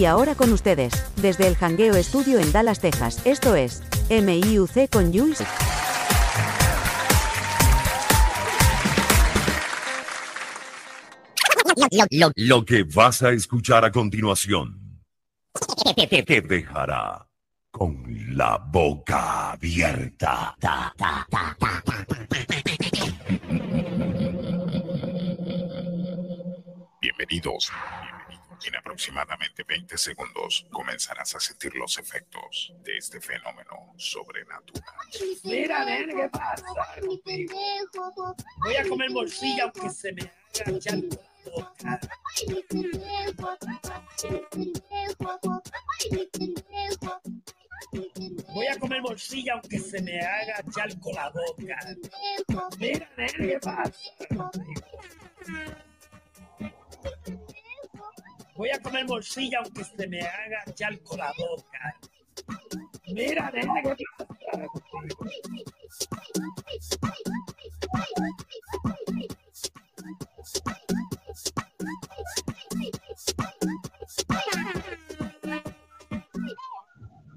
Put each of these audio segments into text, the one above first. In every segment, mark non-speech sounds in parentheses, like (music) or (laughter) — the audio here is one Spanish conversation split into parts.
Y ahora con ustedes, desde el Hangueo Estudio en Dallas, Texas, esto es MIUC con Jules. Lo, que vas a escuchar a continuación te dejará con la boca abierta. Bienvenidos. En aproximadamente 20 segundos comenzarás a sentir los efectos de este fenómeno sobrenatural. Mira, nene, ¿qué pasa? Voy a comer morcilla aunque se me haga ya la boca. Voy a comer morcilla aunque se me haga chalco la boca. Mira, nene, ¿qué pasa? Voy a comer morcilla aunque se me haga chalco la boca. Mira, ¿qué pasa?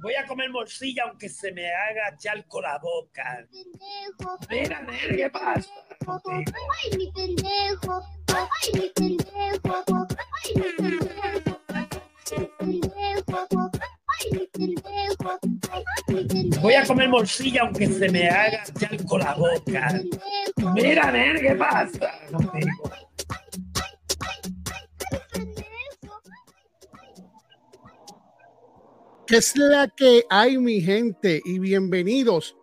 Voy a comer morcilla aunque se me haga chalco la boca. Mira, nene, ¿qué pasa? Ay, mi pendejo. Ay, mi pendejo. Voy a comer morcilla aunque se me haga chalco la boca. Mira, nene, ¿qué pasa? ¿Qué es la que hay, mi gente? Y bienvenidos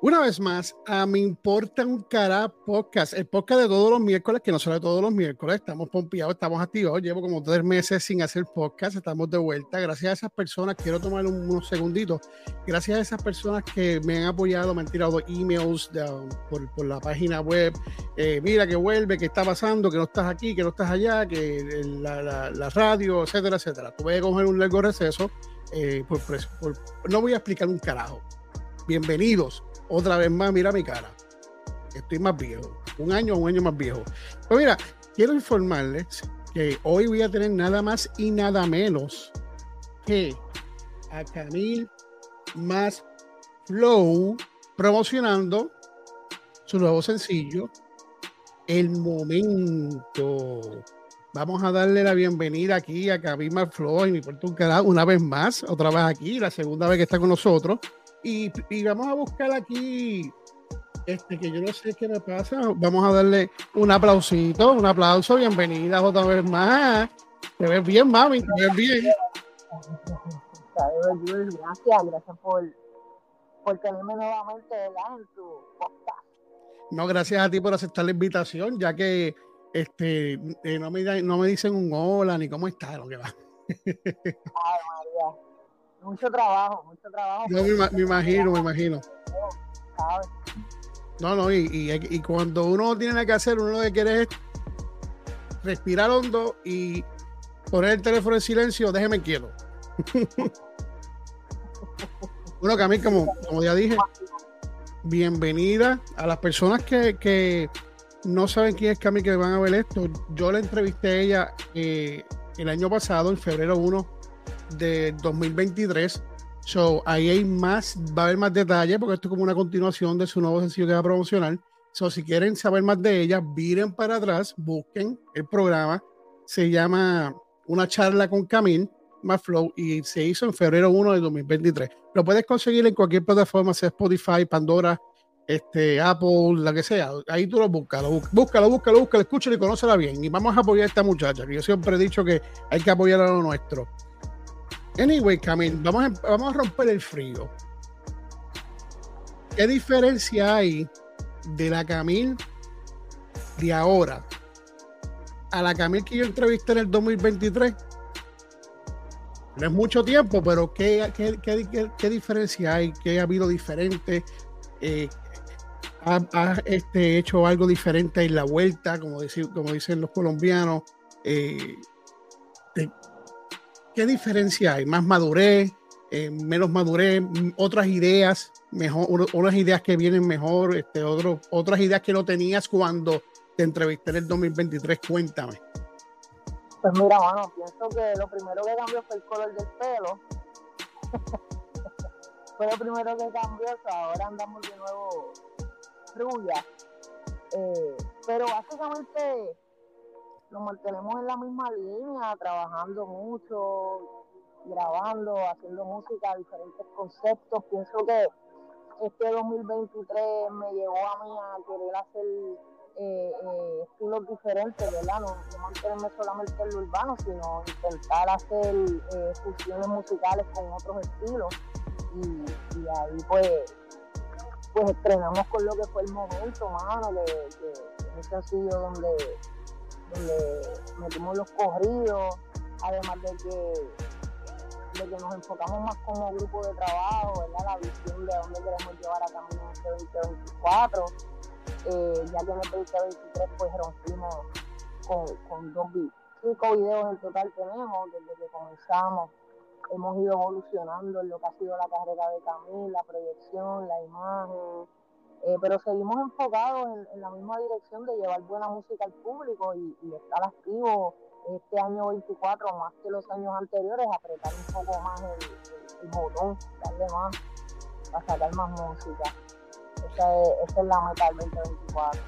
una vez más a Me Importa un Cara Podcast, el podcast de todos los miércoles, que no sale todos los miércoles, estamos pompeados, estamos activos, llevo como tres meses sin hacer podcast, estamos de vuelta, gracias a esas personas, quiero tomar un- unos segunditos, gracias a esas personas que me han apoyado, me han tirado emails de, um, por, la página web, eh, mira que vuelve, que está pasando, que no estás aquí, que no estás allá, que la, radio, etcétera, etcétera. Tuve que coger un largo receso, eh, por- no voy a explicar un carajo. Bienvenidos otra vez más, mira mi cara. Estoy más viejo. Un año un año más viejo. Pues mira, quiero informarles que hoy voy a tener nada más y nada menos que a Camil más Flow promocionando su nuevo sencillo, El Momento. Vamos a darle la bienvenida aquí a Camil más Flow y mi puerto un una vez más, otra vez aquí, la segunda vez que está con nosotros. Y, y vamos a buscar aquí, este, que yo no sé qué me pasa. Vamos a darle un aplausito, un aplauso. Bienvenida otra vez más. Te ves bien, mami, te ves bien. Gracias, gracias por, por tenerme nuevamente en tu podcast. No, gracias a ti por aceptar la invitación, ya que este, eh, no, me, no me dicen un hola ni cómo está, lo que va. Ay, María, mucho trabajo, mucho trabajo. Yo me, ima- me imagino, me imagino. No, no, y, y, cuando uno tiene nada que hacer, uno lo que quiere es respirar hondo y poner el teléfono en silencio, déjeme quieto. (laughs) bueno, que como, como ya dije, bienvenida a las personas que, que no saben quién es Cami que van a ver esto. Yo la entrevisté a ella eh, el año pasado, en febrero 1 de 2023. So, ahí hay más, va a haber más detalles porque esto es como una continuación de su nuevo sencillo que va a promocionar. So, si quieren saber más de ella, miren para atrás, busquen el programa. Se llama Una charla con Camil, más y se hizo en febrero 1 de 2023. Lo puedes conseguir en cualquier plataforma, sea Spotify, Pandora, este, Apple, la que sea. Ahí tú lo buscas, lo buscas, búscalo, búscalo, búscalo, escúchalo y conócela bien. Y vamos a apoyar a esta muchacha, que yo siempre he dicho que hay que apoyar a lo nuestro. Anyway, Camil, vamos a, vamos a romper el frío. ¿Qué diferencia hay de la Camil de ahora a la Camil que yo entrevisté en el 2023? No es mucho tiempo, pero ¿qué, qué, qué- qué- diferencia hay? ¿Qué ha habido diferente? Eh, ¿ha, este, hecho algo diferente en la vuelta, como, decir, como dicen los colombianos? Eh, ¿Qué diferencia hay? ¿Más madurez? eh, menos madurez, otras ideas, mejor, unas ideas que vienen mejor, este, otro, otras ideas que no tenías cuando te entrevisté en el 2023. Cuéntame. Pues mira, mano, pienso que lo primero que cambió fue el color del pelo. (laughs) fue lo primero que cambió, ahora andamos de nuevo rubia. Eh, pero básicamente nos mantenemos en la misma línea, trabajando mucho, grabando, haciendo música, diferentes conceptos. Pienso que este 2023 me llevó a mí a querer hacer eh, eh, estilos diferentes, ¿verdad? No, no mantenerme solamente en lo urbano, sino intentar hacer eh, fusiones musicales con otros estilos. Y, ahí pues pues estrenamos con lo que fue el momento, mano, que, que es un sencillo donde, donde metimos los corridos, además de que, de que nos enfocamos más como grupo de trabajo. La visión de dónde queremos llevar a camino este 2024, eh, ya que en el 2023 pues rompimos con, con dos cinco videos en total tenemos desde que comenzamos hemos ido evolucionando en lo que ha sido la carrera de Camil, la proyección, la imagen, eh, pero seguimos enfocados en, en la misma dirección de llevar buena música al público y, y estar activo este año 24 más que los años anteriores, apretar un poco más el, el- el botón, darle más, para sacar más música. Esa es, esa es la meta del 2024.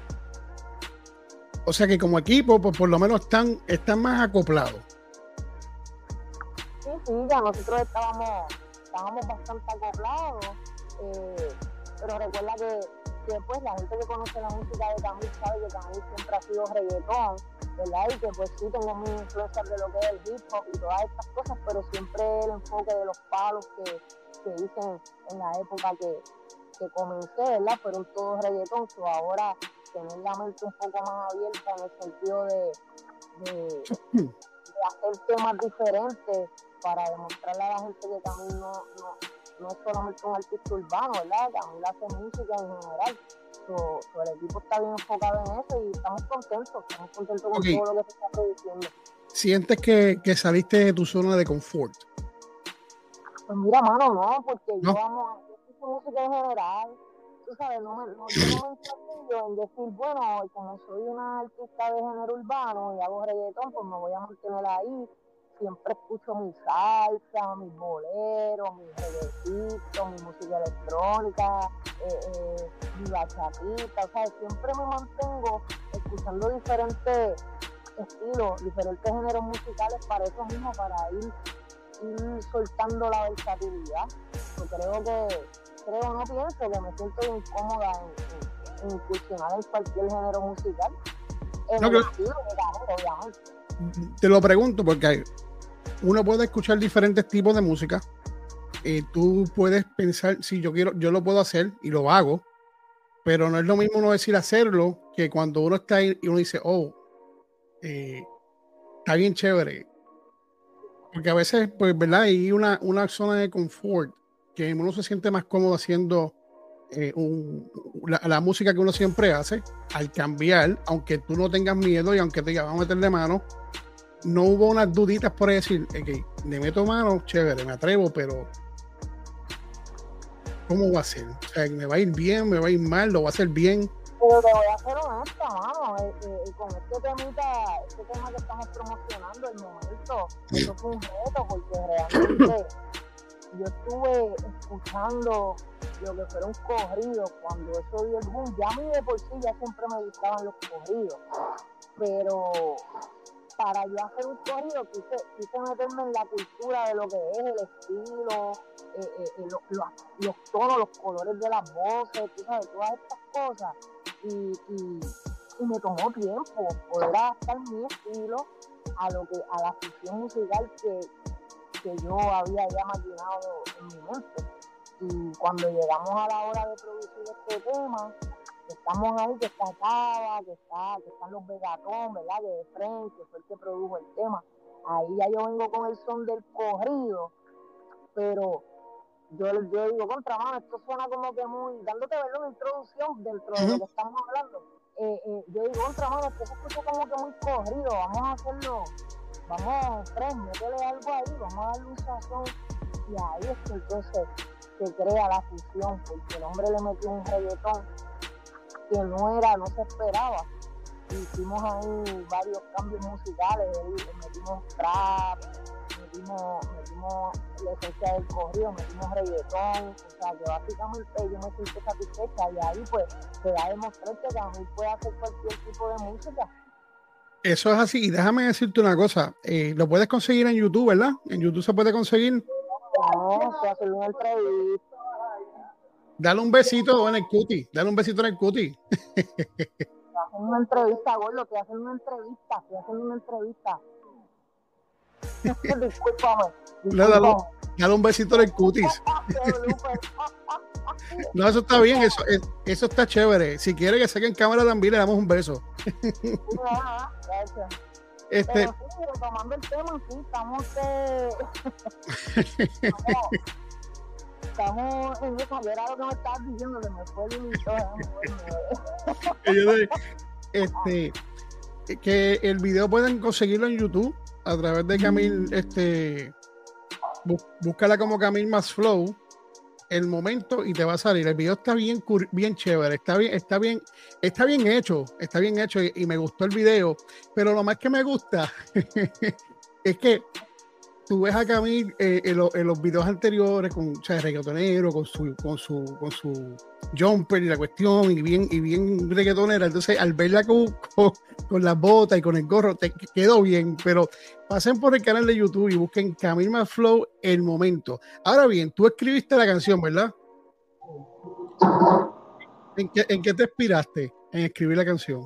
O sea que como equipo, pues por lo menos están, están más acoplados. Sí, sí, ya nosotros estábamos, estábamos bastante acoplados, eh, pero recuerda que, que, pues la gente que conoce la música de Camil sabe que Camil siempre ha sido reggaetón, ¿verdad? Y que pues sí tengo mis influencias de lo que es el hip hop y todas estas cosas, pero siempre el enfoque de los palos que, que hice en, en la época que, que comencé, ¿verdad? Fueron todos reggaetón, so ahora tener la mente un poco más abierta en el sentido de, de, (coughs) de hacer temas diferentes para demostrarle a la gente que Camil no, no, no es solamente un artista urbano, ¿verdad? Camil hace música en general. So, so el equipo está bien enfocado en eso y estamos contentos, estamos contentos con todo lo que se está produciendo. Sientes que, que saliste de tu zona de confort. Pues mira, mano, no, porque No. yo amo yo música en general. Tú sabes, no me, no, yo no me en decir, bueno, como soy una artista de género urbano y hago reggaetón, pues me voy a mantener ahí. Siempre escucho mi salsa, mis boleros, mis reggaetitos, mi música electrónica, eh, eh, mi bachatita, o sea, siempre me mantengo escuchando diferentes estilos, diferentes géneros musicales para eso mismo, para ir ir soltando la versatilidad. Yo creo que, creo, no pienso que me siento incómoda en, en- en incursionar en cualquier género musical. En No, el estilo de obviamente. Te lo pregunto porque uno puede escuchar diferentes tipos de música. Eh, tú puedes pensar, si yo quiero, yo lo puedo hacer y lo hago, pero no es lo mismo uno decir hacerlo que cuando uno está ahí y uno dice, oh, eh, está bien chévere. Porque a veces, pues, ¿verdad? Hay una, una zona de confort que uno se siente más cómodo haciendo eh, la, música que uno siempre hace. Al cambiar, aunque tú no tengas miedo y aunque te diga, vamos a meterle mano, no hubo unas duditas por decir, ok, le meto mano, chévere, me atrevo, pero ¿cómo va a ser? O sea, ¿me va a ir bien, me va a ir mal, lo va a hacer bien? Pero te voy a ser honesta, mano. eh, eh, con este temita, este tema que estamos promocionando, el momento, eso fue un reto porque realmente yo estuve escuchando lo que fueron corridos cuando eso dio el boom. Ya a mí de por sí ya siempre me gustaban los corridos, pero para yo hacer un corrido quise, quise meterme en la cultura de lo que es el estilo, eh, eh, eh, lo- lo- los tonos, los colores de las voces, tú todas estas cosas. Y me tomó tiempo poder adaptar mi estilo a lo que a la fusión musical que, que yo había ya maquinado en mi mente. Y cuando llegamos a la hora de producir este tema, que estamos ahí, que está Cava, que, está, que están los Vegatón, ¿verdad? De frente, que fue el que produjo el tema. Ahí ya yo vengo con el son del corrido, pero yo, yo digo, contra mano, esto suena como que muy, dándote ¿verdad? una introducción dentro de lo que estamos hablando. Eh, eh, yo digo, contra mano, esto se escucha como que muy corrido, vamos a hacerlo, vamos, tres, métele algo ahí, vamos a darle un sazón. Y ahí es que entonces se crea la fusión, porque el hombre le metió un reggaetón que no era, no se esperaba. hicimos ahí varios cambios musicales, metimos trap, metimos, metimos la esencia del corrido, metimos reggaetón, o sea que básicamente yo me siento satisfecha y ahí pues se da a demostrar que también puede hacer cualquier tipo de música. Eso es así. Y déjame decirte una cosa. eh, lo puedes conseguir en YouTube, ¿verdad? En YouTube se puede conseguir. No, se hace una entrevista. Dale un besito en el cuti. Dale un besito en el cuti. hacen una entrevista, gordo, te hacen una entrevista, te hacen una entrevista. (laughs) Discúlpame. No, dale, un besito en el cutis. (laughs) No, eso está bien. Eso, es- eso está chévere. Si quiere que saquen cámara también, le damos un beso. Ajá, gracias. Este, Pero sí, retomando el tema, sí, estamos, eh, (laughs) estamos, estamos en eso, era lo que me estabas diciendo, que me fue el (laughs) yo este, que el video pueden conseguirlo en YouTube a través de Camil, este, bú- búscala como Camil más Flow, el momento y te va a salir. El video está bien, bien chévere, está bien, está bien, está bien hecho, está bien hecho y, y me gustó el video. Pero lo más que me gusta (laughs) es que tú ves a Camil eh, en, lo- en los videos anteriores con o sea, reggaetonero, con su, con su, con su jumper y la cuestión, y bien, y bien reggaetonera. Entonces, al verla con, con, las botas y con el gorro, te quedó bien. Pero pasen por el canal de YouTube y busquen Camil Flow el momento. Ahora bien, tú escribiste la canción, ¿verdad? ¿En qué, en qué te inspiraste en escribir la canción?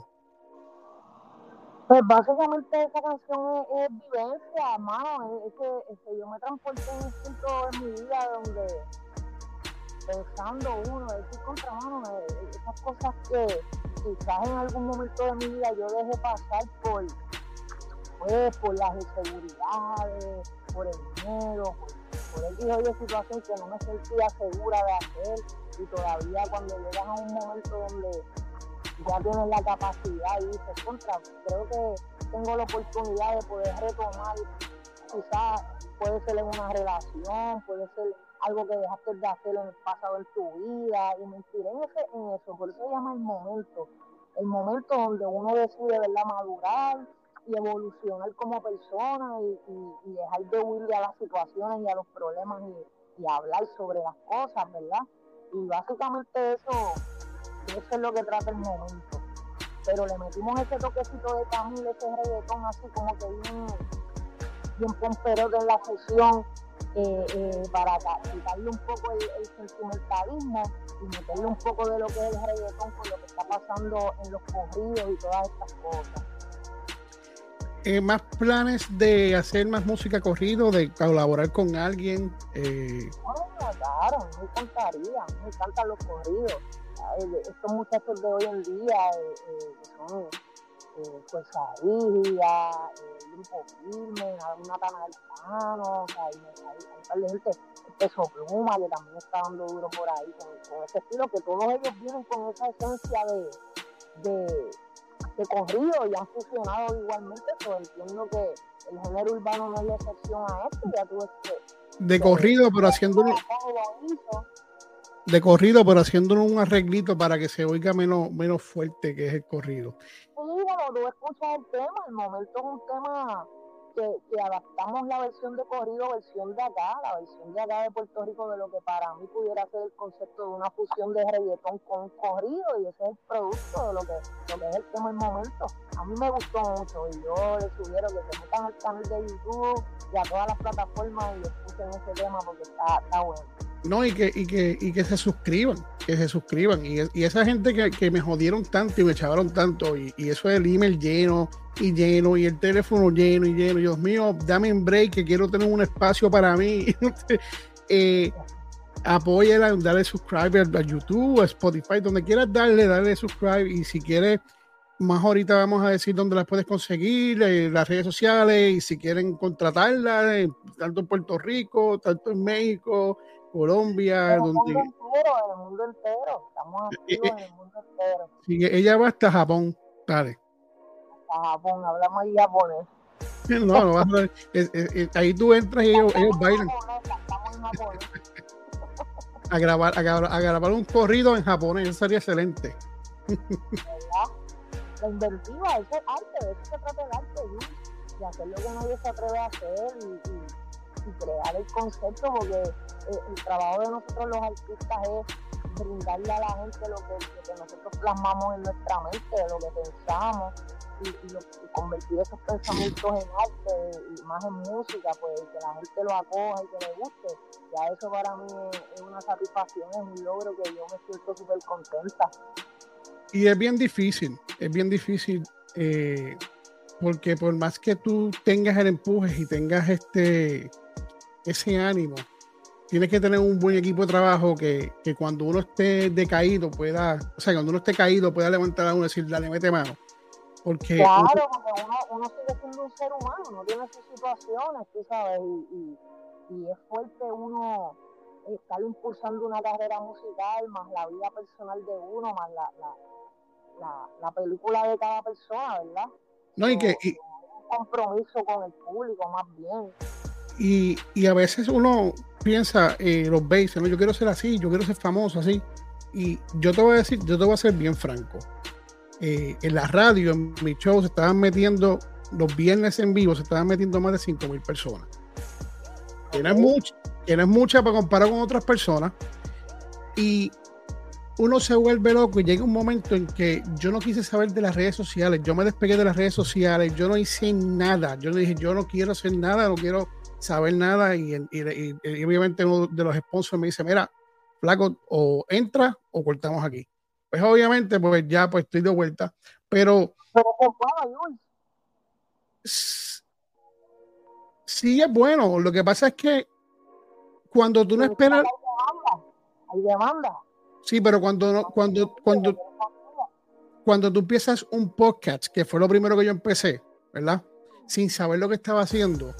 Pues básicamente esa canción es, es vivencia, hermano. Es, que, que yo me transporté en un punto en mi vida donde pensando uno, decir contra mano, esas cosas que quizás en algún momento de mi vida yo dejé pasar por, pues, por las inseguridades, por el miedo, por, por X o Y situación que no me sentía segura de hacer y todavía cuando llegas a un momento donde ya tienes la capacidad y dices, contra, creo que tengo la oportunidad de poder retomar, quizás puede ser en una relación, puede ser algo que dejaste de hacer en el pasado en tu vida, y me inspiré en, ese, en eso, por eso se llama el momento, el momento donde uno decide, ¿verdad?, madurar y evolucionar como persona y, dejar de huirle a las situaciones y a los problemas y hablar sobre las cosas, ¿verdad? Y básicamente eso eso es lo que trata el momento. Pero le metimos ese toquecito de Camila, ese reggaetón así como que bien, bien pomperote en la fusión eh, eh, para quitarle un poco el, el sentimentalismo y meterle un poco de lo que es el reggaetón con lo que está pasando en los corridos y todas estas cosas. Eh, ¿Más planes de hacer más música corrido, de colaborar con alguien? Eh, Bueno, claro, me encantaría, me encantan los corridos. Estos muchachos de hoy en día, eh, eh, que son eh, Fuerza Rígida, Grupo Firme, Nathan Alcano, o sea, hay, hay, hay un par de gente, Peso Pluma, que también está dando duro por ahí con, con ese estilo, que todos ellos vienen con esa esencia de, de, de corrido y han fusionado igualmente, pero entiendo que el género urbano no es la excepción a esto, ya tú ves que de corrido, pero haciéndolo, de corrido, pero haciéndolo un arreglito para que se oiga menos, menos fuerte que es el corrido. Sí, bueno, tú escuchas el tema, el momento es un tema que, que adaptamos la versión de corrido, versión de acá, la versión de acá de Puerto Rico, de lo que para mí pudiera ser el concepto de una fusión de reggaetón con corrido, y ese es el producto de lo que, lo que es el tema el momento. A mí me gustó mucho, y yo les sugiero que se metan al canal de YouTube y a todas las plataformas y escuchen ese tema porque está, está bueno. No, y que, y que, y que se suscriban, que se suscriban. Y, y esa gente que, que me jodieron tanto y me echaron tanto, y, y eso del email lleno y lleno, y el teléfono lleno y lleno. Dios mío, dame un break, que quiero tener un espacio para mí. (laughs) eh, apóyala, dale subscribe a YouTube, a Spotify, donde quieras darle, dale subscribe. Y si quieres, más ahorita vamos a decir dónde las puedes conseguir, eh, las redes sociales, y si quieren contratarla, eh, tanto en Puerto Rico, tanto en México, Colombia, el mundo donde entero, en el mundo entero, estamos activos en el mundo entero. (laughs) sí, ella va hasta Japón. Dale. A Japón, hablamos ahí japonés. (laughs) No, no vas a es- es- es- ahí tú entras y ellos, ellos bailan Estamos en japonés. (laughs) a grabar, a, gra- a grabar un corrido en japonés, eso sería excelente. la inventiva, eso es arte, eso se trata el arte, de hacer lo que nadie se atreve a hacer y, y- y crear el concepto, porque eh, el trabajo de nosotros los artistas es brindarle a la gente lo que, nosotros plasmamos en nuestra mente, lo que pensamos, y, convertir esos pensamientos en arte y más en música, pues que la gente lo acoja y que le guste. Ya eso para mí es, es una satisfacción, es un logro que yo me siento súper contenta. Y es bien difícil, es bien difícil, eh, porque por más que tú tengas el empuje y tengas este ese ánimo, tienes que tener un buen equipo de trabajo que, que cuando uno esté decaído pueda, o sea, cuando uno esté caído pueda levantar a uno y decir, dale, mete mano. Porque Claro, porque uno, uno sigue siendo un ser humano, uno tiene sus situaciones, tú sabes, y, y, y es fuerte uno estar impulsando una carrera musical, más la vida personal de uno, más la, la, la, la película de cada persona, ¿verdad? no, y que, y, un compromiso con el público, más bien. Y, y a veces uno piensa, eh, los dice, no, yo quiero ser así, yo quiero ser famoso así. Y yo te voy a decir, yo te voy a ser bien franco. Eh, en la radio, en mi show, se estaban metiendo, los viernes en vivo, se estaban metiendo más de 5 mil personas. Que no es mucha, que no es mucha para comparar con otras personas. Y uno se vuelve loco y llega un momento en que yo no quise saber de las redes sociales, yo me despegué de las redes sociales, yo no hice nada, yo dije, yo no quiero hacer nada, no quiero saber nada y, y- y- y obviamente uno de los sponsors me dice, mira, flaco, o entra o cortamos aquí. Pues obviamente, pues ya pues estoy de vuelta, pero Pero es bueno, Yul. s- sí es bueno, lo que pasa es que cuando tú no esperas, hay demanda. sí, pero cuando no, cuando, cuando, cuando tú empiezas un podcast, que fue lo primero que yo empecé, ¿verdad? Sin saber lo que estaba haciendo,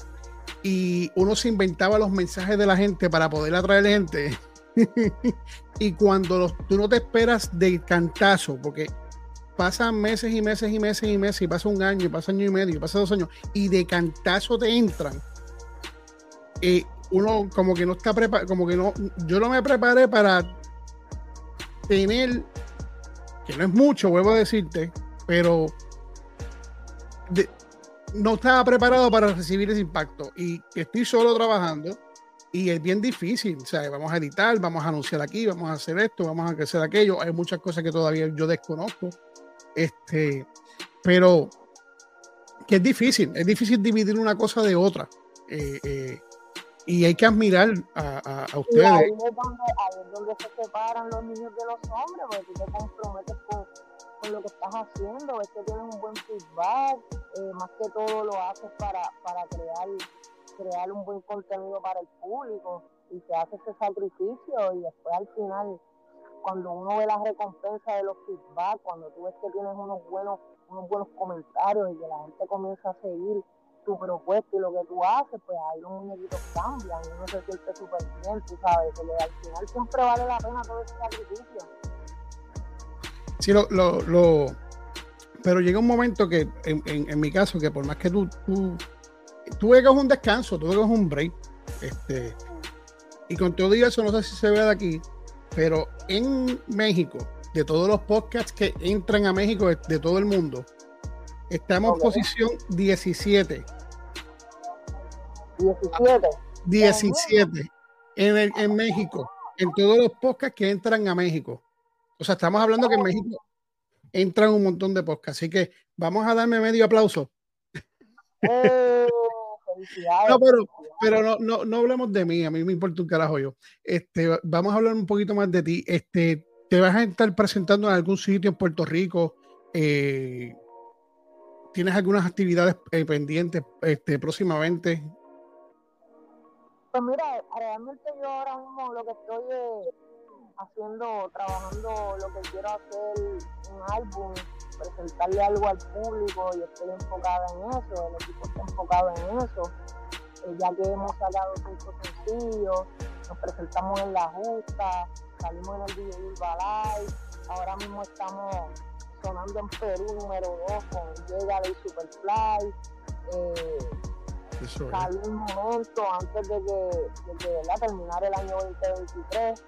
y uno se inventaba los mensajes de la gente para poder atraer gente. (laughs) y cuando los- tú no te esperas del cantazo, porque pasan meses y meses y meses y meses, y pasa un año, y pasa año y medio, y pasa dos años, y de cantazo te entran, eh, uno como que no está preparado, como que no, yo no me preparé para tener que no es mucho, vuelvo a decirte, pero de- no estaba preparado para recibir ese impacto. Y estoy solo trabajando y es bien difícil, o sea, vamos a editar, vamos a anunciar aquí, vamos a hacer esto, vamos a hacer aquello, hay muchas cosas que todavía yo desconozco, este, pero que es difícil, es difícil dividir una cosa de otra. Eh, eh, y hay que admirar a, a- a Y ustedes. ahí es, donde, ahí es donde se separan los niños de los hombres, porque tú te comprometes con, con lo que estás haciendo, ves que tienes un buen feedback, eh, más que todo lo haces para, para crear, crear un buen contenido para el público y se hace ese sacrificio y después al final, cuando uno ve la recompensa de los feedback, cuando tú ves que tienes unos buenos, unos buenos comentarios y que la gente comienza a seguir tu propuesta y lo que tú haces, pues ahí los muñequitos cambian y uno se siente súper bien, tú sabes, que al final siempre vale la pena todo ese sacrificio. Sí, lo, lo, lo- pero llega un momento que, en, en- en mi caso, que por más que tú, tú, tú hagas un descanso, tú hagas un break, este, y con todo y eso, no sé si se ve de aquí, pero en México, de todos los podcasts que entran a México de, de todo el mundo, estamos en posición 17, 17. 17 en, el- en México, en todos los podcasts que entran a México. O sea, estamos hablando que en México entran un montón de podcasts, así que vamos a darme medio aplauso. Eh. No, pero, pero no, no, no hablemos de mí, a mí me importa un carajo yo. Este, vamos a hablar un poquito más de ti. Este, ¿Te vas a estar presentando en algún sitio en Puerto Rico? Eh, ¿Tienes algunas actividades eh, pendientes este, próximamente? Pues mira, realmente yo ahora mismo lo que estoy es haciendo, trabajando lo que quiero hacer, un álbum, presentarle algo al público y estoy enfocada en eso, el equipo está enfocado en eso, Eh, ya que hemos sacado cinco sencillos, nos presentamos en La Justa, salimos en el DJ Urba Live, ahora mismo estamos sonando en Perú número 2 con Llega y Superfly. Eh, salió un momento antes de que, de que, terminar el año 2023.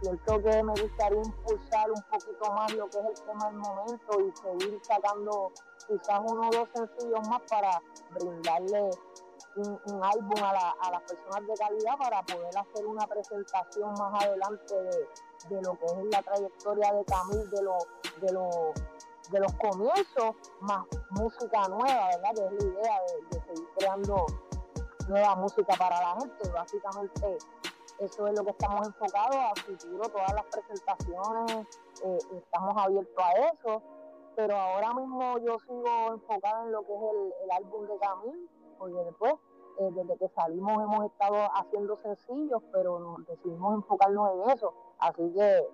Siento que me gustaría impulsar un poquito más lo que es el tema del momento y seguir sacando quizás uno o dos sencillos más para brindarle un, álbum a, la- a las personas de calidad para poder hacer una presentación más adelante de, lo que es la trayectoria de Camil, de, lo, de, lo, de los comienzos, más música nueva, ¿verdad? Que es la idea de, de seguir creando nueva música para la gente. Básicamente eso es lo que estamos enfocados a futuro, todas las presentaciones, eh, estamos abiertos a eso, pero ahora mismo yo sigo enfocada en lo que es el, álbum de Camil, porque después, eh, desde que salimos hemos estado haciendo sencillos, pero decidimos enfocarnos en eso, así que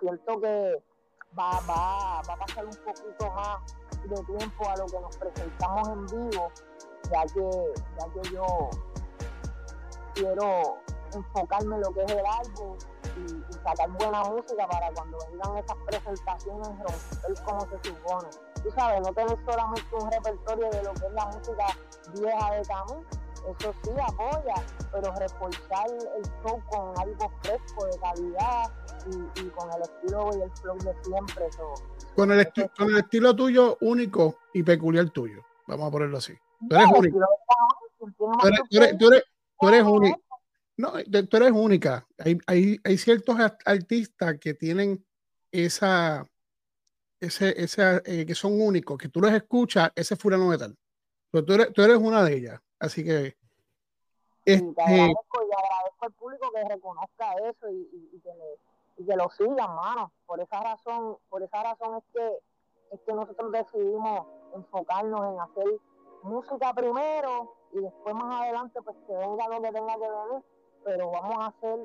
siento que va, va, va a pasar un poquito más de tiempo a lo que nos presentamos en vivo, ya que, ya que yo quiero enfocarme en lo que es el álbum y, y sacar buena música para cuando vengan esas presentaciones romper como se supone. Tú sabes, no tener solamente un repertorio de lo que es la música vieja de Camil, eso sí apoya, pero reforzar el show con algo fresco, de calidad y, y con el estilo y el flow de siempre. Eso, Con el, esti- con el estilo tuyo único y peculiar tuyo. Vamos a ponerlo así. Tú eres único. Tú eres, tú eres, tú eres- tú eres única. No, tú eres única. Hay, hay, hay ciertos artistas que tienen esa, ese, esa, eh, que son únicos, que tú los escuchas, ese fulano de tal. Pero tú eres, tú eres una de ellas. Así que, y te este, agradezco y agradezco al público que reconozca eso y, y- y que, le- que lo sigan, mano. Por esa razón, por esa razón es que es que nosotros decidimos enfocarnos en hacer música primero y después más adelante pues que venga lo que tenga que venir, pero vamos a hacer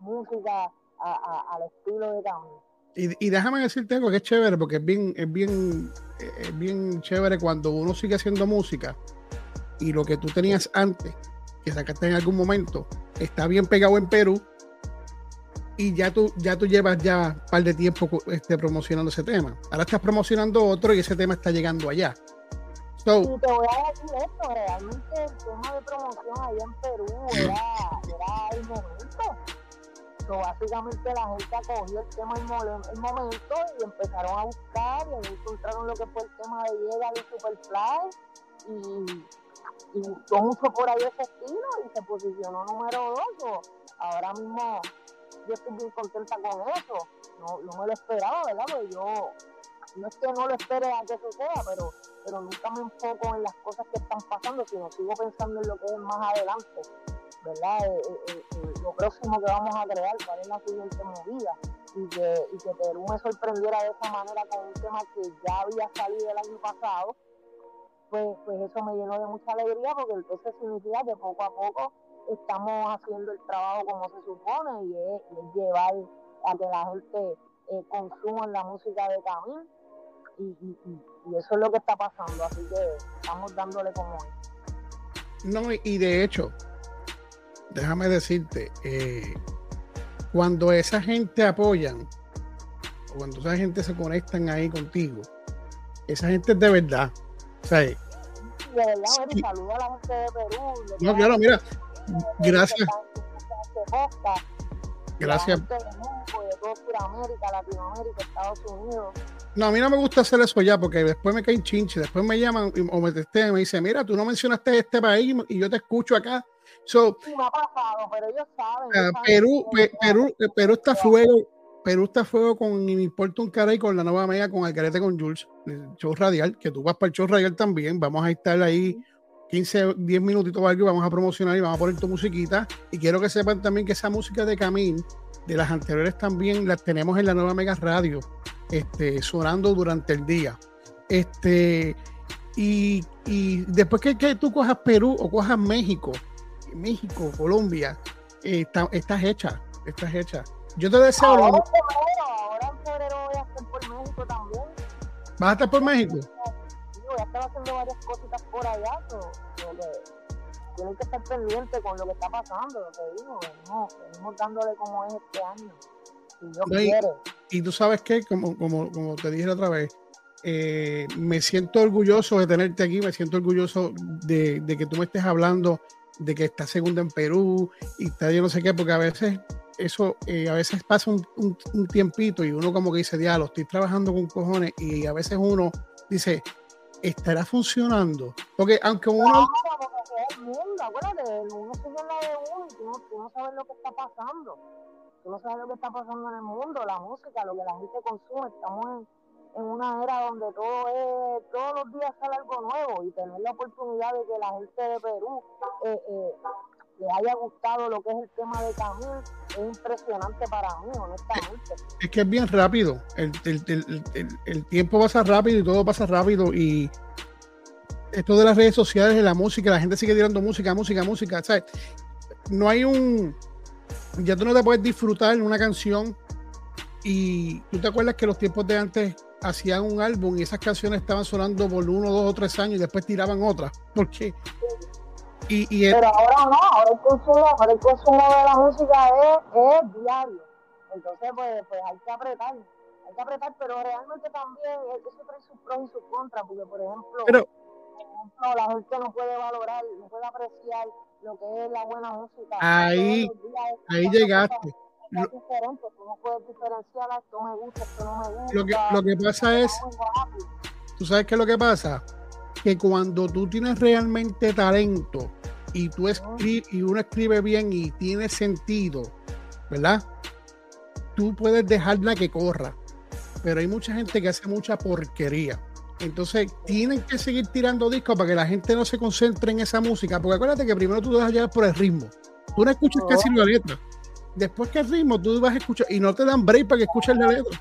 música a- a- al estilo de Camilo. y, y déjame decirte algo que es chévere, porque es bien, es bien, es bien chévere cuando uno sigue haciendo música y lo que tú tenías antes, que sacaste en algún momento, está bien pegado en Perú y ya tú, ya tú llevas ya un par de tiempo este, promocionando ese tema. Ahora estás promocionando otro y ese tema está llegando allá. Y te voy a decir esto, realmente el tema de promoción allá en Perú era, el momento. So, básicamente la gente acogió el tema el, el momento y empezaron a buscar y ahí encontraron lo que fue el tema de Llega de Superfly y, y gustó mucho por ahí ese estilo y se posicionó número dos. Ahora mismo yo estoy bien contenta con eso. No, no me lo esperaba, ¿verdad? Porque yo no es que no lo espere a que suceda, pero pero nunca me enfoco en las cosas que están pasando, sino sigo pensando en lo que es más adelante, ¿verdad? Eh, eh, eh, lo próximo que vamos a crear, cuál es la siguiente movida. Y que, y que Perú me sorprendiera de esa manera con un tema que ya había salido el año pasado, pues, pues eso me llenó de mucha alegría porque entonces significa que poco a poco estamos haciendo el trabajo como se supone y es, llevar a que la gente consuma la música de Camil y, y, y, y eso es lo que está pasando, así que estamos dándole como es. no, y- de hecho, déjame decirte, eh, cuando esa gente apoyan, cuando esa gente se conectan ahí contigo, esa gente es de verdad. O sea, de verdad, Sí. Saludo a la gente de Perú. de no, claro, la mira, gracias. que la gracias. gente de México, de todo Sudamérica, Latinoamérica, Estados Unidos. No, a mí no me gusta hacer eso ya porque después me caen chinches, después me llaman o me testean y me dicen, mira, tú no mencionaste este país y yo te escucho acá. So, Sí, me ha pasado, pero ellos saben. ah, ellos saben Perú, Pe- Perú, Perú está fuego, Perú está fuego con me importa un cara y con la nueva mega con Algarete con Jules, el show radial, que tú vas para el show radial también, vamos a estar ahí 15, 10 minutitos o algo y vamos a promocionar y vamos a poner tu musiquita. Y quiero que sepan también que esa música de Camín, de las anteriores también, las tenemos en la nueva Mega Radio, este, sonando durante el día. Este, y, y después que, que tú cojas Perú o cojas México, México, Colombia, eh, está- estás hecha, estás hecha. Yo te deseo Ahora febrero, ahora en febrero voy a estar por México también. ¿Vas a estar por México? Sí, voy a estar haciendo varias cositas por allá. so, so que tienen que estar pendientes con lo que está pasando, lo que digo. Venimos, venimos dándole como es este año. Si Dios No, y- quiere. Y tú sabes que, como, como, como te dije la otra vez, eh, me siento orgulloso de tenerte aquí, me siento orgulloso de, de que tú me estés hablando de que estás segunda en Perú y está yo no sé qué, porque a veces eso eh, a veces pasa un, un- un tiempito y uno como que dice, diablo, estoy trabajando con cojones y a veces uno dice, ¿estará funcionando? Porque aunque uno, Claro, porque es el mundo, acuérdate, el mundo sigue en la de uno y tú no, tú no sabes lo que está pasando. Tú no sabes lo que está pasando en el mundo, la música, lo que la gente consume. Estamos en, en una era donde todo es, todos los días sale algo nuevo y tener la oportunidad de que la gente de Perú eh, eh, le haya gustado lo que es el tema de Camil impresionante para mí, honestamente. es que es bien rápido, el, el- el- el- tiempo pasa rápido y todo pasa rápido y esto de las redes sociales, de la música, la gente sigue tirando música, música, música, ¿sabes? No hay un, ya tú no te puedes disfrutar una canción y tú te acuerdas que los tiempos de antes hacían un álbum y esas canciones estaban sonando por uno, dos o tres años y después tiraban otras, porque y, y el- Pero ahora no, ahora el consumo, ahora el consumo de la música es, es diario. Entonces, pues, pues hay que apretar, hay que apretar, pero realmente también eso trae sus pros y sus contras, porque por ejemplo, Pero- por ejemplo, la gente no puede valorar, no puede apreciar lo que es la buena música. Ahí- días ahí llegaste. gusta. Lo que- lo que pasa es-. ¿Tú sabes qué es lo que pasa? Que cuando tú tienes realmente talento y tú escribes y uno escribe bien y tiene sentido, ¿verdad? Tú puedes dejarla que corra. Pero hay mucha gente que hace mucha porquería. Entonces tienen que seguir tirando discos para que la gente no se concentre en esa música. Porque acuérdate que primero tú dejas llevar por el ritmo. Tú no escuchas casi la letra. Después que el ritmo tú vas a escuchar y no te dan break para que escuches la letra.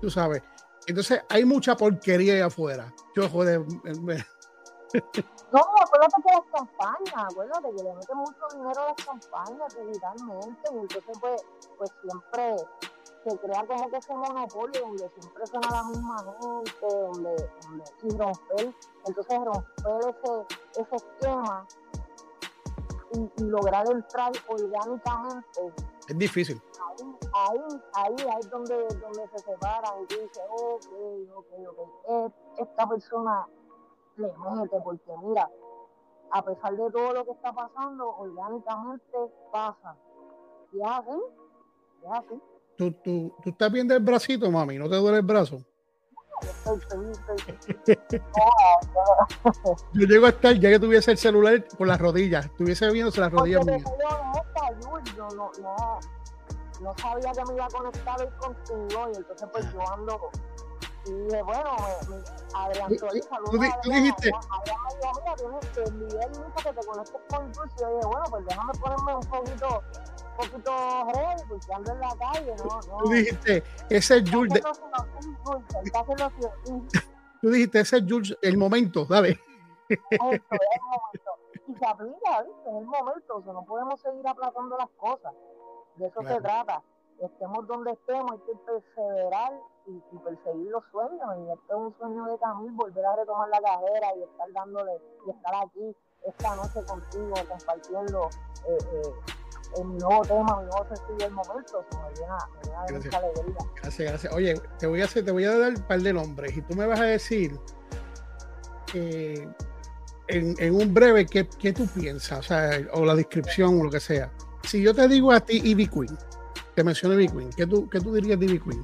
Tú sabes. Entonces hay mucha porquería ahí afuera. Yo, joder, me- No, acuérdate que las campañas, acuérdate que le meten mucho dinero a las campañas digitalmente y entonces pues, pues siempre se crea como que ese monopolio donde siempre suena la misma gente, donde, donde y romper, entonces romper ese, ese esquema y, y lograr entrar orgánicamente es difícil. ahí, ahí, ahí, ahí es donde, donde se separan y tú dices, ok, ok, ok, esta persona le mete porque mira, a pesar de todo lo que está pasando, orgánicamente pasa. Es así, es así. ¿Tú, tú, tú estás bien del bracito, mami, no te duele el brazo. Yo estoy, estoy, estoy- (laughs) No, (laughs) yo- llego a estar, ya que tuviese el celular por las rodillas, estuviese viéndose las rodillas mías. yo no, no, no sabía que me iba a conectar hoy contigo y entonces pues yo ando y dije, bueno, me, Tú- tú- dijiste- mira, tienes que te conectes con Jules y yo dije, bueno, pues déjame ponerme un poquito, un poquito ready porque ando en la calle, no, no. Tú dijiste, ese es Jules, (laughs) tú dijiste, ese es Jules, el momento, dale. Esto es el (laughs) momento. Y se aplica, ¿viste? Es el momento. O sea, no podemos seguir aplazando las cosas. De eso Claro. se trata. Estemos donde estemos, hay que perseverar y, y perseguir los sueños. Y este es un sueño de Camil, volver a retomar la carrera y estar dándole, y estar aquí esta noche contigo, compartiendo eh, eh, el nuevo tema, mi nuevo sencillo del momento. Me llena, me llena de mucha alegría. Gracias, gracias. Oye, te voy a hacer, te voy a dar un par de nombres y tú me vas a decir eh, en, en un breve qué, qué tú piensas, o sea, o la descripción o lo que sea. Si yo te digo a ti Ivy Queen, te menciono Ivy Queen, ¿qué tú, qué tú dirías de Ivy Queen?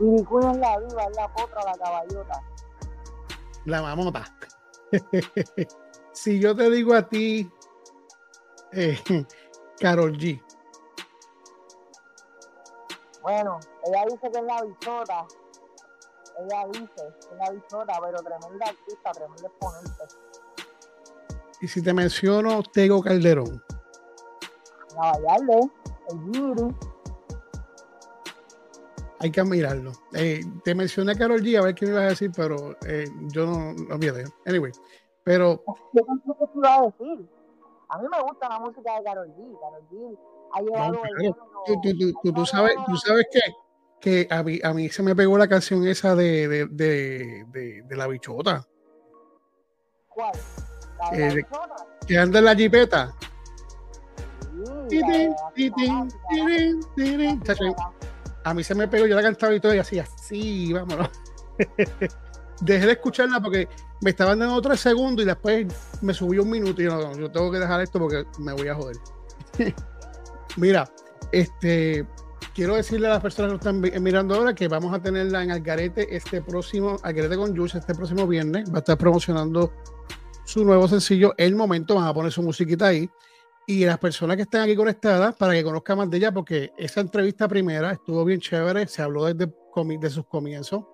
Y mi cuña es la viva, es la potra, la caballota. La mamota. (laughs) si yo te digo a ti eh, (laughs) Carol G, Bueno, ella dice que es la bichota. Ella dice que es la bichota, pero tremenda artista, tremenda exponente. y si te menciono Tego Calderón, El hay que mirarlo. Eh, te mencioné a Carol G, a ver qué me ibas a decir, pero eh, yo no, no me. Anyway, pero yo te iba a decir. A mí me gusta la música de Karol G. Karol G ha No, el género- tú, tú- tú- tú- tú ha sabes, tú sabes que, que a, mí, a mí se me pegó la canción esa de, de, de, de- de la bichota, ¿Cuál? La de Eh, la bichota. que anda en la jipeta. A mí se me pegó, yo la cantaba y todo y así, así, vámonos. (laughs) Dejé de escucharla porque me estaban dando tres segundos y después me subió un minuto y yo, no, yo tengo que dejar esto porque me voy a joder. (laughs) Mira, este, quiero decirle a las personas que están vi- mirando ahora que vamos a tenerla en Algarete este próximo, Algarete con Juice este próximo viernes. Va a estar promocionando su nuevo sencillo El Momento. Van a poner su musiquita ahí. Y las personas que están aquí conectadas para que conozcan más de ella, porque esa entrevista primera estuvo bien chévere, se habló desde de sus comienzos.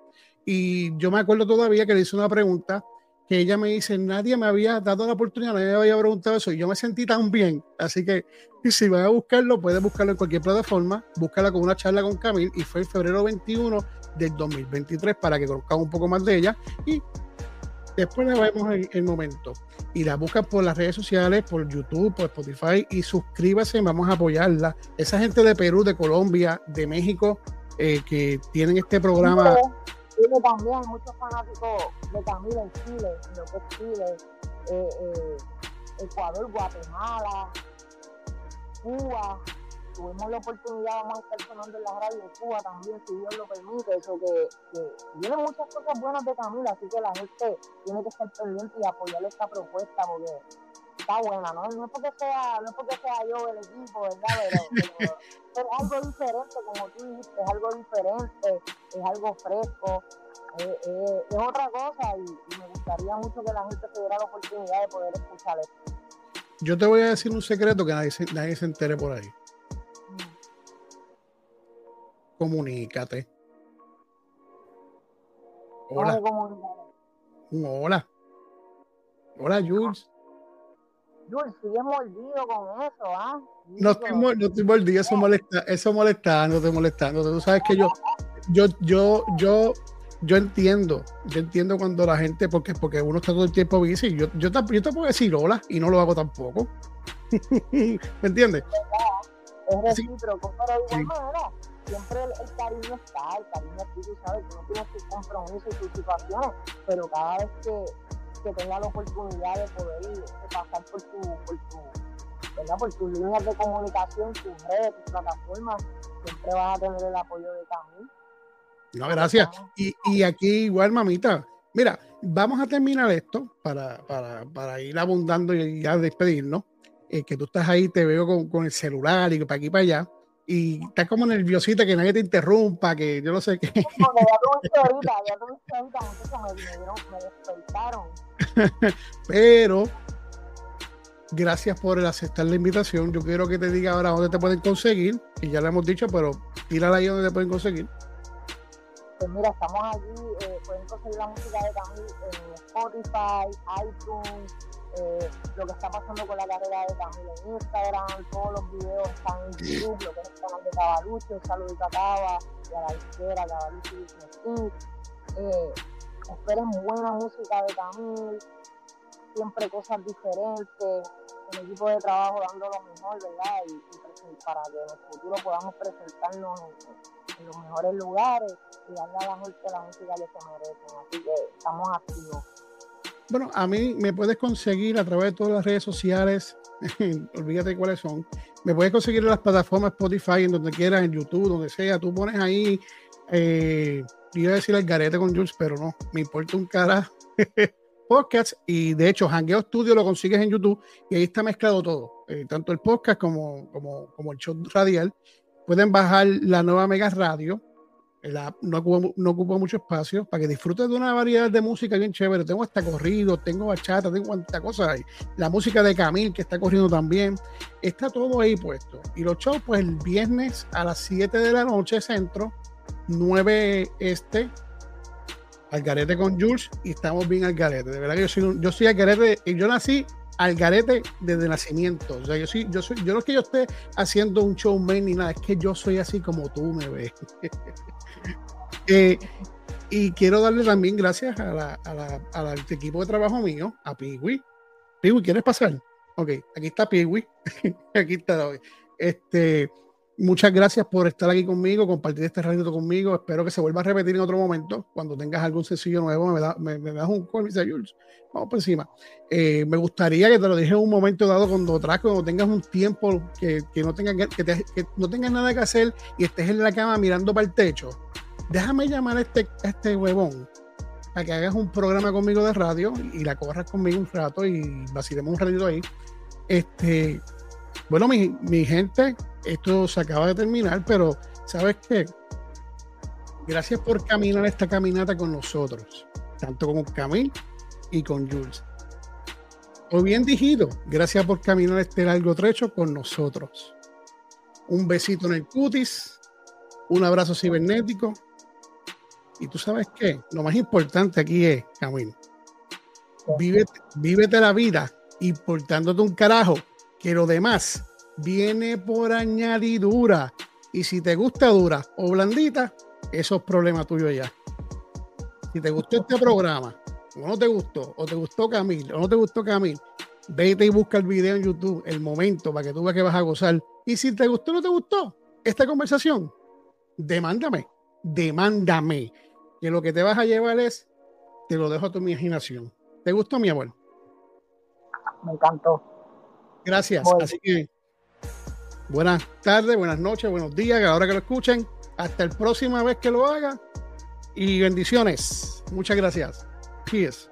Y yo me acuerdo todavía que le hice una pregunta que ella me dice, nadie me había dado la oportunidad, nadie me había preguntado eso, y yo me sentí tan bien. Así que si van a buscarlo, pueden buscarlo en cualquier plataforma, búscala con una charla con Camil, y fue el febrero 21 del 2023 para que conozcan un poco más de ella, y después le vemos el, momento. Y la buscan por las redes sociales, por YouTube, por Spotify, y suscríbase, vamos a apoyarla. Esa gente de Perú, de Colombia, de México, eh, que tienen este programa. Chile también, muchos fanáticos de Camila en Chile, lo que Chile, eh, eh, Ecuador, Guatemala, Cuba. Tuvimos la oportunidad, vamos a estar sonando en la radio de Cuba también, si Dios lo permite. Eso que, que vienen muchas cosas buenas de Camila, así que la gente tiene que estar pendiente y apoyar esta propuesta porque está buena, ¿no? No es porque sea, no es porque sea yo el equipo, ¿verdad? Pero, (laughs) pero es algo diferente, como tú dijiste, es algo diferente, es algo fresco, eh, eh, es otra cosa y, y me gustaría mucho que la gente se diera la oportunidad de poder escuchar esto. Yo te voy a decir un secreto que nadie se, nadie se entere por ahí. Comunícate. Hola, un hola. Hola, Jules. Jules, sigue mordido con eso, ¿ah? No estoy, no estoy mordido, eso molesta, eso molestándote, molestándote. Tú sabes que yo, yo, yo, yo, yo entiendo, yo entiendo cuando la gente, porque, porque uno está todo el tiempo busy. Yo, yo, te, yo te puedo decir hola y no lo hago tampoco. (laughs) ¿Me entiendes? Es recíproco, pero igual siempre el, el cariño está, el cariño aquí, tú sabes, que no tienes tus compromisos y tus situaciones, pero cada vez que, que tenga la oportunidad de poder de pasar por tu, por tu, ¿verdad? por tus líneas de comunicación, tus redes, tus plataformas, siempre vas a tener el apoyo de Camil. No, gracias. Y, y aquí igual, mamita. Mira, vamos a terminar esto para, para, para ir abundando y ya despedirnos. Eh, que tú estás ahí, te veo con, con el celular y para aquí y para allá. Y estás como nerviosita, que nadie te interrumpa, que yo no sé qué. Me. (laughs) Pero gracias por el aceptar la invitación. Yo quiero que te diga ahora dónde te pueden conseguir, que ya lo hemos dicho, pero tírala ahí donde te pueden conseguir. Pues mira, estamos aquí, eh, pueden conseguir la música de Camil en Spotify, iTunes, eh, lo que está pasando con la carrera de Camil en Instagram, todos los videos están en YouTube, lo que es el canal de Cavalucho, Saludito a Cava, y a la izquierda, Business Inc. Eh, esperen buena música de Camil, siempre cosas diferentes, el equipo de trabajo dando lo mejor, ¿verdad? Y, y para que en el futuro podamos presentarnos en, en los mejores lugares y darle a la gente la música que se merecen. Así que estamos activos. Bueno, a mí me puedes conseguir a través de todas las redes sociales, (laughs) olvídate cuáles son. Me puedes conseguir en las plataformas Spotify, en donde quieras, en YouTube, donde sea. Tú pones ahí, eh, iba a decir el garete con Jules, pero no, me importa un cara. (laughs) podcast y de hecho Hangueo Studio lo consigues en YouTube y ahí está mezclado todo, eh, tanto el podcast como, como, como el show radial. Pueden bajar la nueva Mega Radio, no ocupa, no ocupa mucho espacio para que disfrutes de una variedad de música bien chévere. Tengo hasta corrido, tengo bachata, tengo cuantas cosas hay. La música de Camil que está corriendo también. Está todo ahí puesto. Y los shows, pues el viernes a las 7 de la noche, centro, 9 este, al garete con Jules, y estamos bien al garete. De verdad que yo soy, yo soy al garete, y yo nací al garete desde nacimiento. O sea, yo soy, yo soy, yo no es que yo esté haciendo un showman ni nada, es que yo soy así como tú me ves. (laughs) Eh, y quiero darle también gracias a la- a la- al equipo de trabajo mío, a Piwi. Piwi, ¿quieres pasar? Ok, aquí está Piwi. (laughs) aquí está. Este, muchas gracias por estar aquí conmigo, compartir este ratito conmigo. Espero que se vuelva a repetir en otro momento. Cuando tengas algún sencillo nuevo, me, da- me- me das un call, me dice, Jules, vamos por encima. Eh, me gustaría que te lo dije en un momento dado cuando atrás, cuando tengas un tiempo que, que no tengas que, no tengas nada que hacer y estés en la cama mirando para el techo déjame llamar a este, este huevón a que hagas un programa conmigo de radio y la corras conmigo un rato y vacilemos un ratito ahí. Este, bueno, mi, gente, esto se acaba de terminar, pero ¿sabes qué? Gracias por caminar esta caminata con nosotros, tanto con Camil y con Jules. O bien dijido, gracias por caminar este largo trecho con nosotros. Un besito en el cutis, un abrazo cibernético. Y tú sabes qué, lo más importante aquí es, Camil, vívete, vívete la vida importándote un carajo, que lo demás viene por añadidura. Y si te gusta dura o blandita, eso es problema tuyo ya. Si te gustó este programa, o no te gustó, o te gustó Camil, o no te gustó Camil, vete y busca el video en YouTube, el momento, para que tú veas que vas a gozar. Y si te gustó o no te gustó esta conversación, demándame, demándame. Que lo que te vas a llevar es, te lo dejo a tu imaginación. ¿Te gustó, mi amor? Me encantó. Gracias. Bueno. Así que buenas tardes, buenas noches, buenos días, a la hora que lo escuchen. Hasta la próxima vez que lo haga. Y bendiciones. Muchas gracias. Peace.